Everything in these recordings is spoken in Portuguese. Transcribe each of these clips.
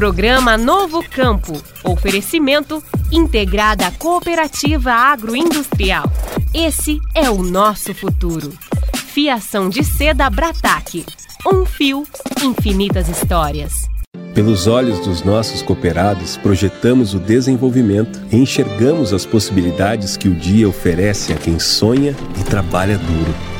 Programa Novo Campo. Oferecimento Integrada Cooperativa Agroindustrial. Esse é o nosso futuro. Fiação de seda Brataque. Um fio, infinitas histórias. Pelos olhos dos nossos cooperados, projetamos o desenvolvimento e enxergamos as possibilidades que o dia oferece a quem sonha e trabalha duro.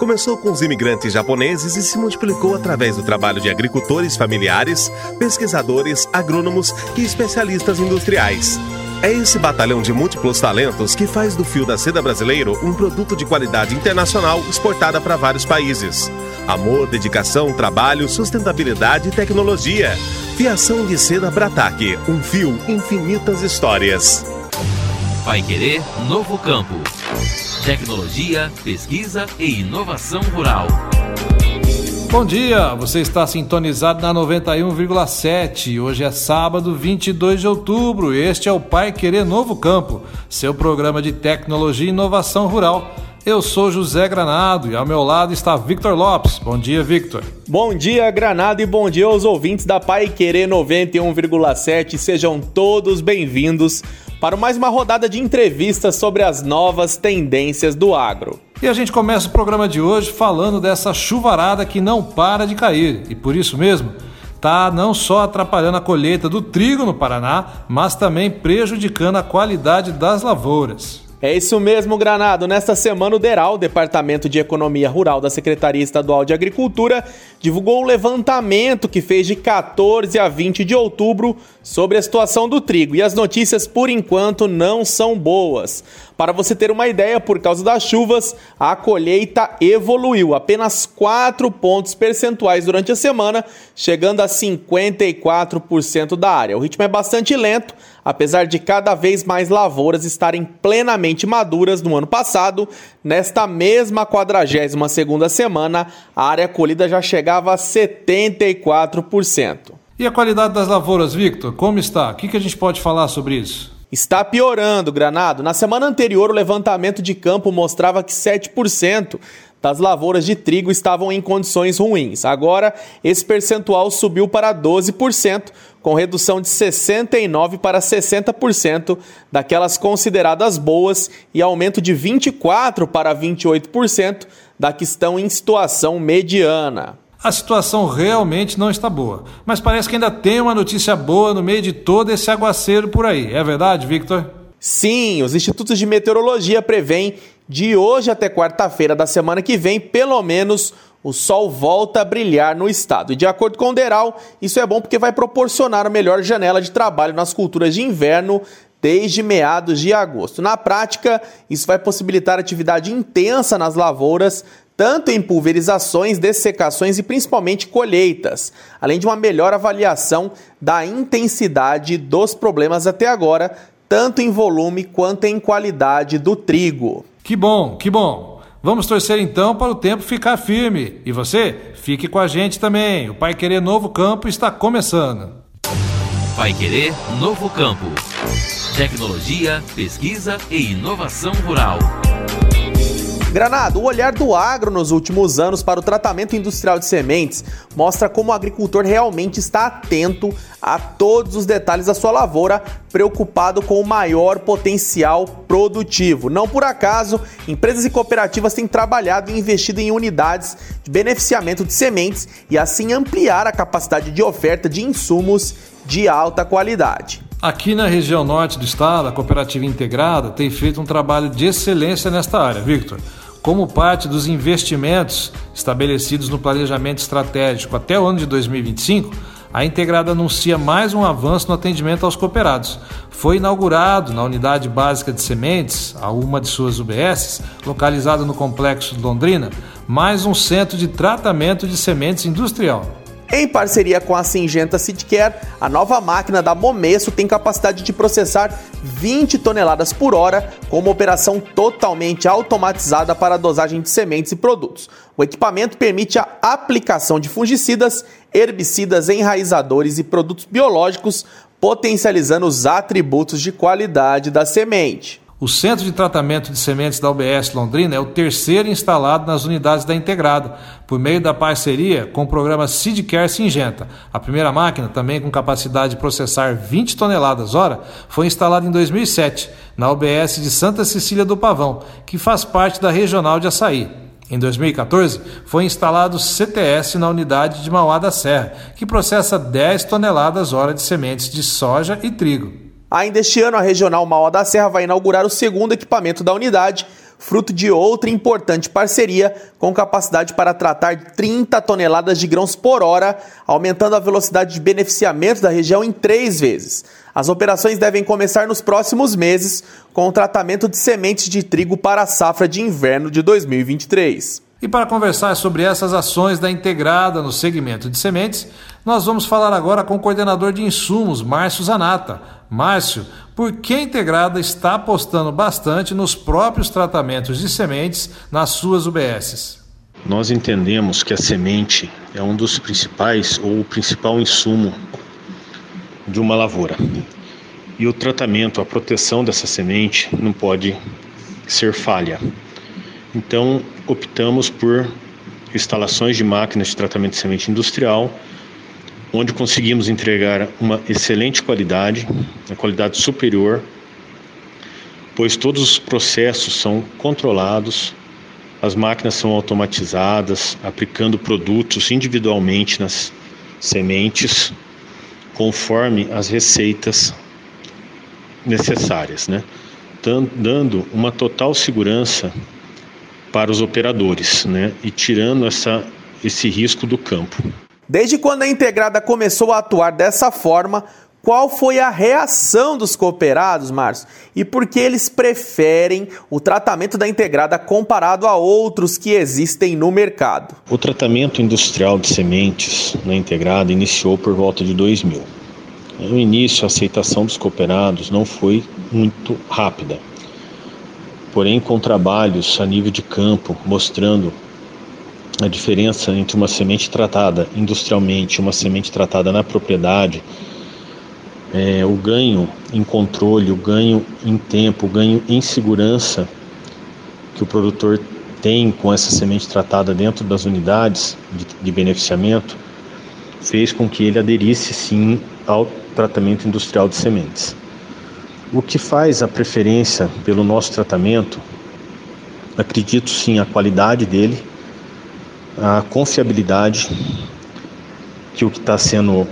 Começou com os imigrantes japoneses e se multiplicou através do trabalho de agricultores familiares, pesquisadores, agrônomos e especialistas industriais. É esse batalhão de múltiplos talentos que faz do fio da seda brasileiro um produto de qualidade internacional exportada para vários países. Amor, dedicação, trabalho, sustentabilidade e tecnologia. Fiação de seda Brataque, um fio, infinitas histórias. Vai querer novo campo. Tecnologia, pesquisa e inovação rural. Bom dia, você está sintonizado na 91,7. Hoje é sábado, 22 de outubro. Este é o Pai Querer Novo Campo, seu programa de tecnologia e inovação rural. Eu sou José Granado e ao meu lado está Victor Lopes. Bom dia, Victor. Bom dia, Granado, e bom dia aos ouvintes da Pai Querer 91,7. Sejam todos bem-vindos para mais uma rodada de entrevistas sobre as novas tendências do agro. E a gente começa o programa de hoje falando dessa chuvarada que não para de cair e por isso mesmo está não só atrapalhando a colheita do trigo no Paraná, mas também prejudicando a qualidade das lavouras. É isso mesmo, Granado. Nesta semana, o DERAL, Departamento de Economia Rural da Secretaria Estadual de Agricultura, divulgou o levantamento que fez de 14 a 20 de outubro sobre a situação do trigo. E as notícias, por enquanto, não são boas. Para você ter uma ideia, por causa das chuvas, a colheita evoluiu apenas 4 pontos percentuais durante a semana, chegando a 54% da área. O ritmo é bastante lento Apesar de cada vez mais lavouras estarem plenamente maduras no ano passado, nesta mesma 42 segunda semana, a área colhida já chegava a 74%. E a qualidade das lavouras, Victor, como está? O que a gente pode falar sobre isso? Está piorando, Granado. Na semana anterior, o levantamento de campo mostrava que 7% das lavouras de trigo estavam em condições ruins. Agora, esse percentual subiu para 12%, com redução de 69% para 60% daquelas consideradas boas e aumento de 24% para 28% da que estão em situação mediana. A situação realmente não está boa, mas parece que ainda tem uma notícia boa no meio de todo esse aguaceiro por aí. É verdade, Victor? Sim, os institutos de meteorologia prevêem de hoje até quarta-feira da semana que vem, pelo menos o sol volta a brilhar no estado. E de acordo com o Deral, isso é bom porque vai proporcionar a melhor janela de trabalho nas culturas de inverno desde meados de agosto. Na prática, isso vai possibilitar atividade intensa nas lavouras, tanto em pulverizações, dessecações e principalmente colheitas, além de uma melhor avaliação da intensidade dos problemas até agora, tanto em volume quanto em qualidade do trigo. Que bom, que bom. Vamos torcer então para o tempo ficar firme. E você, fique com a gente também. O Pai Querer Novo Campo está começando. Pai Querer Novo Campo. Tecnologia, pesquisa e inovação rural. Granado, o olhar do agro nos últimos anos para o tratamento industrial de sementes mostra como o agricultor realmente está atento a todos os detalhes da sua lavoura, preocupado com o maior potencial produtivo. Não por acaso, empresas e cooperativas têm trabalhado e investido em unidades de beneficiamento de sementes e assim ampliar a capacidade de oferta de insumos de alta qualidade. Aqui na região norte do estado, a cooperativa integrada tem feito um trabalho de excelência nesta área, Victor. Como parte dos investimentos estabelecidos no planejamento estratégico até o ano de 2025, a Integrada anuncia mais um avanço no atendimento aos cooperados. Foi inaugurado na Unidade Básica de Sementes, a uma de suas UBSs, localizada no Complexo de Londrina, mais um centro de tratamento de sementes industrial. Em parceria com a Singenta Seedcare, a nova máquina da Momesso tem capacidade de processar 20 toneladas por hora, com uma operação totalmente automatizada para a dosagem de sementes e produtos. O equipamento permite a aplicação de fungicidas, herbicidas, enraizadores e produtos biológicos, potencializando os atributos de qualidade da semente. O Centro de Tratamento de Sementes da UBS Londrina é o terceiro instalado nas unidades da Integrada, por meio da parceria com o programa Seedcare Singenta. A primeira máquina, também com capacidade de processar 20 toneladas hora, foi instalada em 2007, na UBS de Santa Cecília do Pavão, que faz parte da Regional de Açaí. Em 2014, foi instalado CTS na unidade de Mauá da Serra, que processa 10 toneladas hora de sementes de soja e trigo. Ainda este ano, a Regional Mauá da Serra vai inaugurar o segundo equipamento da unidade, fruto de outra importante parceria com capacidade para tratar 30 toneladas de grãos por hora, aumentando a velocidade de beneficiamento da região em três vezes. As operações devem começar nos próximos meses, com o tratamento de sementes de trigo para a safra de inverno de 2023. E para conversar sobre essas ações da Integrada no segmento de sementes, nós vamos falar agora com o coordenador de insumos, Márcio Zanata. Márcio, por que a Integrada está apostando bastante nos próprios tratamentos de sementes nas suas UBSs? Nós entendemos que a semente é um dos principais ou o principal insumo de uma lavoura. E o tratamento, a proteção dessa semente não pode ser falha. Então, optamos por instalações de máquinas de tratamento de semente industrial, onde conseguimos entregar uma excelente qualidade, a qualidade superior, pois todos os processos são controlados, as máquinas são automatizadas, aplicando produtos individualmente nas sementes, conforme as receitas necessárias, né? dando uma total segurança para os operadores, né? E tirando essa, esse risco do campo. Desde quando a integrada começou a atuar dessa forma, qual foi a reação dos cooperados, Márcio? E por que eles preferem o tratamento da integrada comparado a outros que existem no mercado? O tratamento industrial de sementes na integrada iniciou por volta de 2000. No início, a aceitação dos cooperados não foi muito rápida. Porém, com trabalhos a nível de campo mostrando a diferença entre uma semente tratada industrialmente e uma semente tratada na propriedade, é, o ganho em controle, o ganho em tempo, o ganho em segurança que o produtor tem com essa semente tratada dentro das unidades de, de beneficiamento, fez com que ele aderisse sim ao tratamento industrial de sementes. O que faz a preferência pelo nosso tratamento, acredito sim, a qualidade dele, a confiabilidade, que o que está sendo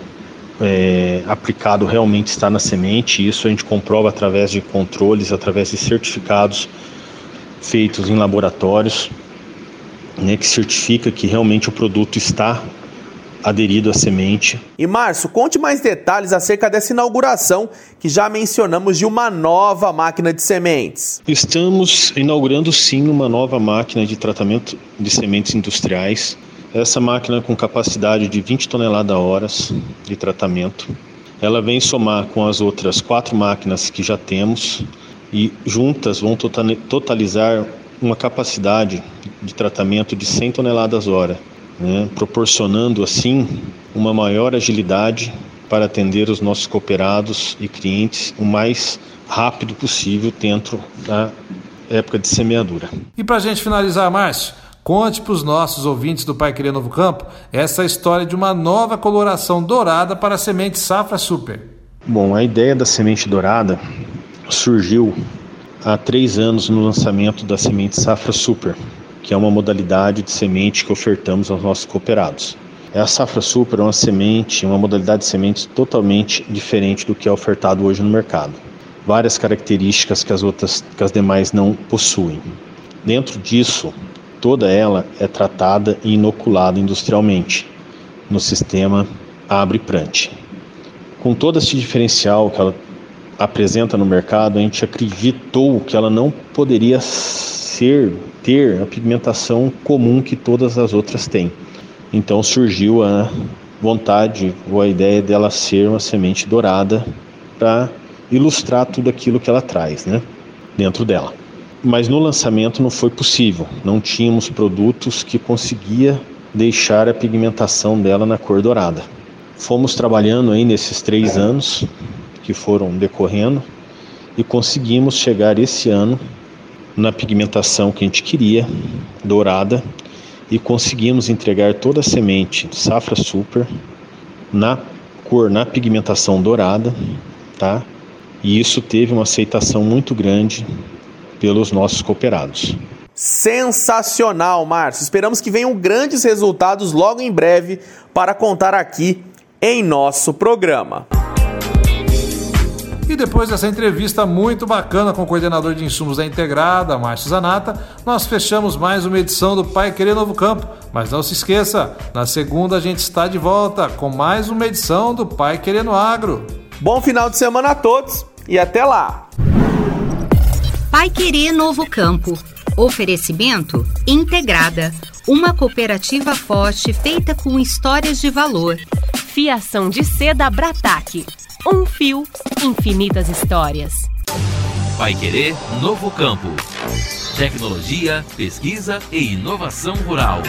é, aplicado realmente está na semente. Isso a gente comprova através de controles, através de certificados feitos em laboratórios, né, que certifica que realmente o produto está aderido à semente. E Márcio, conte mais detalhes acerca dessa inauguração que já mencionamos de uma nova máquina de sementes. Estamos inaugurando sim uma nova máquina de tratamento de sementes industriais. Essa máquina com capacidade de 20 toneladas horas de tratamento. Ela vem somar com as outras quatro máquinas que já temos e juntas vão totalizar uma capacidade de tratamento de 100 toneladas hora né, proporcionando assim uma maior agilidade para atender os nossos cooperados e clientes o mais rápido possível dentro da época de semeadura. E para a gente finalizar, Márcio, conte para os nossos ouvintes do Pai Querer Novo Campo essa história de uma nova coloração dourada para a semente Safra Super. Bom, a ideia da semente dourada surgiu há três anos no lançamento da semente Safra Super, que é uma modalidade de semente que ofertamos aos nossos cooperados. A safra super é uma semente, uma modalidade de sementes totalmente diferente do que é ofertado hoje no mercado. Várias características que as outras, que as demais não possuem. Dentro disso, toda ela é tratada e inoculada industrialmente no sistema abre-plante. Com todo esse diferencial que ela apresenta no mercado, a gente acreditou que ela não poderia ser ter a pigmentação comum que todas as outras têm. Então surgiu a vontade ou a ideia dela ser uma semente dourada para ilustrar tudo aquilo que ela traz, né, dentro dela. Mas no lançamento não foi possível, não tínhamos produtos que conseguia deixar a pigmentação dela na cor dourada. Fomos trabalhando aí nesses três anos que foram decorrendo e conseguimos chegar esse ano na pigmentação que a gente queria, dourada, e conseguimos entregar toda a semente safra super na cor, na pigmentação dourada, tá? E isso teve uma aceitação muito grande pelos nossos cooperados. Sensacional, Márcio. Esperamos que venham grandes resultados logo em breve para contar aqui em nosso programa. E depois dessa entrevista muito bacana com o coordenador de insumos da Integrada, Márcio Zanata, nós fechamos mais uma edição do Pai Querer Novo Campo. Mas não se esqueça, na segunda a gente está de volta com mais uma edição do Pai Querendo Agro. Bom final de semana a todos e até lá! Pai Querer Novo Campo. Oferecimento Integrada, uma cooperativa forte feita com histórias de valor. Fiação de seda Brataque um fio, infinitas histórias. Vai Querer Novo Campo. Tecnologia, pesquisa e inovação rural.